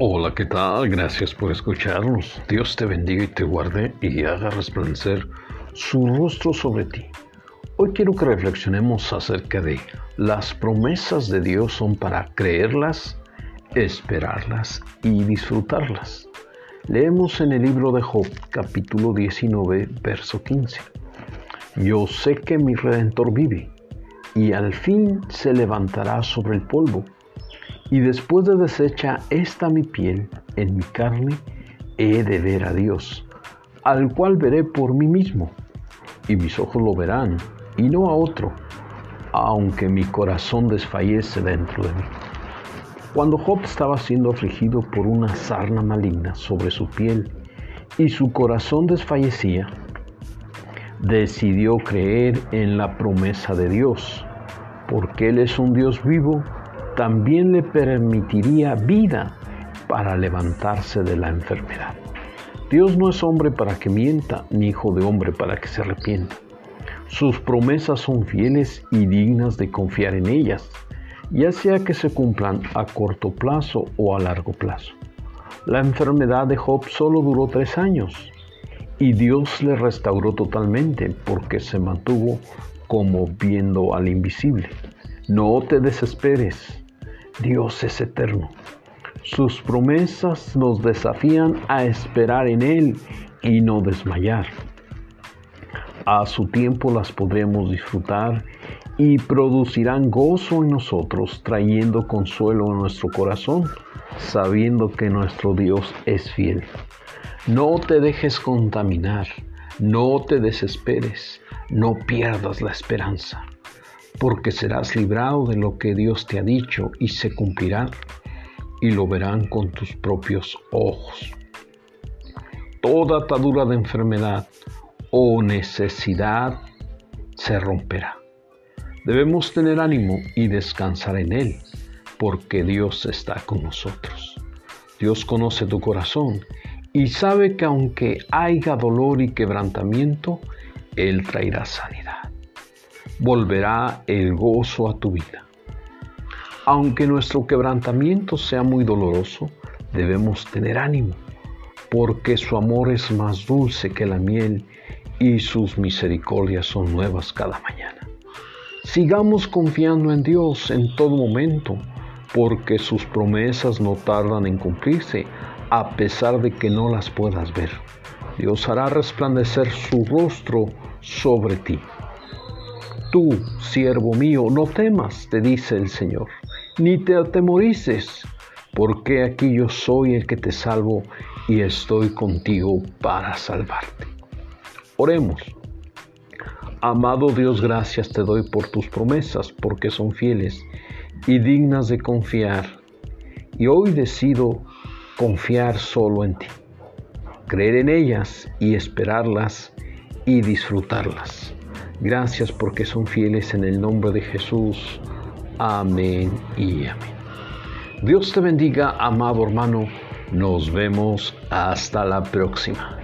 Hola, ¿qué tal? Gracias por escucharnos. Dios te bendiga y te guarde y haga resplandecer su rostro sobre ti. Hoy quiero que reflexionemos acerca de las promesas de Dios son para creerlas, esperarlas y disfrutarlas. Leemos en el libro de Job capítulo 19, verso 15. Yo sé que mi redentor vive y al fin se levantará sobre el polvo y después de deshecha esta mi piel en mi carne, he de ver a Dios, al cual veré por mí mismo, y mis ojos lo verán, y no a otro, aunque mi corazón desfallece dentro de mí. Cuando Job estaba siendo afligido por una sarna maligna sobre su piel y su corazón desfallecía, decidió creer en la promesa de Dios, porque Él es un Dios vivo también le permitiría vida para levantarse de la enfermedad. Dios no es hombre para que mienta, ni hijo de hombre para que se arrepienta. Sus promesas son fieles y dignas de confiar en ellas, ya sea que se cumplan a corto plazo o a largo plazo. La enfermedad de Job solo duró tres años y Dios le restauró totalmente porque se mantuvo como viendo al invisible. No te desesperes, Dios es eterno. Sus promesas nos desafían a esperar en Él y no desmayar. A su tiempo las podremos disfrutar y producirán gozo en nosotros, trayendo consuelo en nuestro corazón, sabiendo que nuestro Dios es fiel. No te dejes contaminar, no te desesperes, no pierdas la esperanza porque serás librado de lo que Dios te ha dicho y se cumplirá y lo verán con tus propios ojos. Toda atadura de enfermedad o necesidad se romperá. Debemos tener ánimo y descansar en Él, porque Dios está con nosotros. Dios conoce tu corazón y sabe que aunque haya dolor y quebrantamiento, Él traerá sanidad volverá el gozo a tu vida. Aunque nuestro quebrantamiento sea muy doloroso, debemos tener ánimo, porque su amor es más dulce que la miel y sus misericordias son nuevas cada mañana. Sigamos confiando en Dios en todo momento, porque sus promesas no tardan en cumplirse, a pesar de que no las puedas ver. Dios hará resplandecer su rostro sobre ti. Tú, siervo mío, no temas, te dice el Señor, ni te atemorices, porque aquí yo soy el que te salvo y estoy contigo para salvarte. Oremos. Amado Dios, gracias te doy por tus promesas, porque son fieles y dignas de confiar. Y hoy decido confiar solo en ti, creer en ellas y esperarlas y disfrutarlas. Gracias porque son fieles en el nombre de Jesús. Amén y amén. Dios te bendiga, amado hermano. Nos vemos hasta la próxima.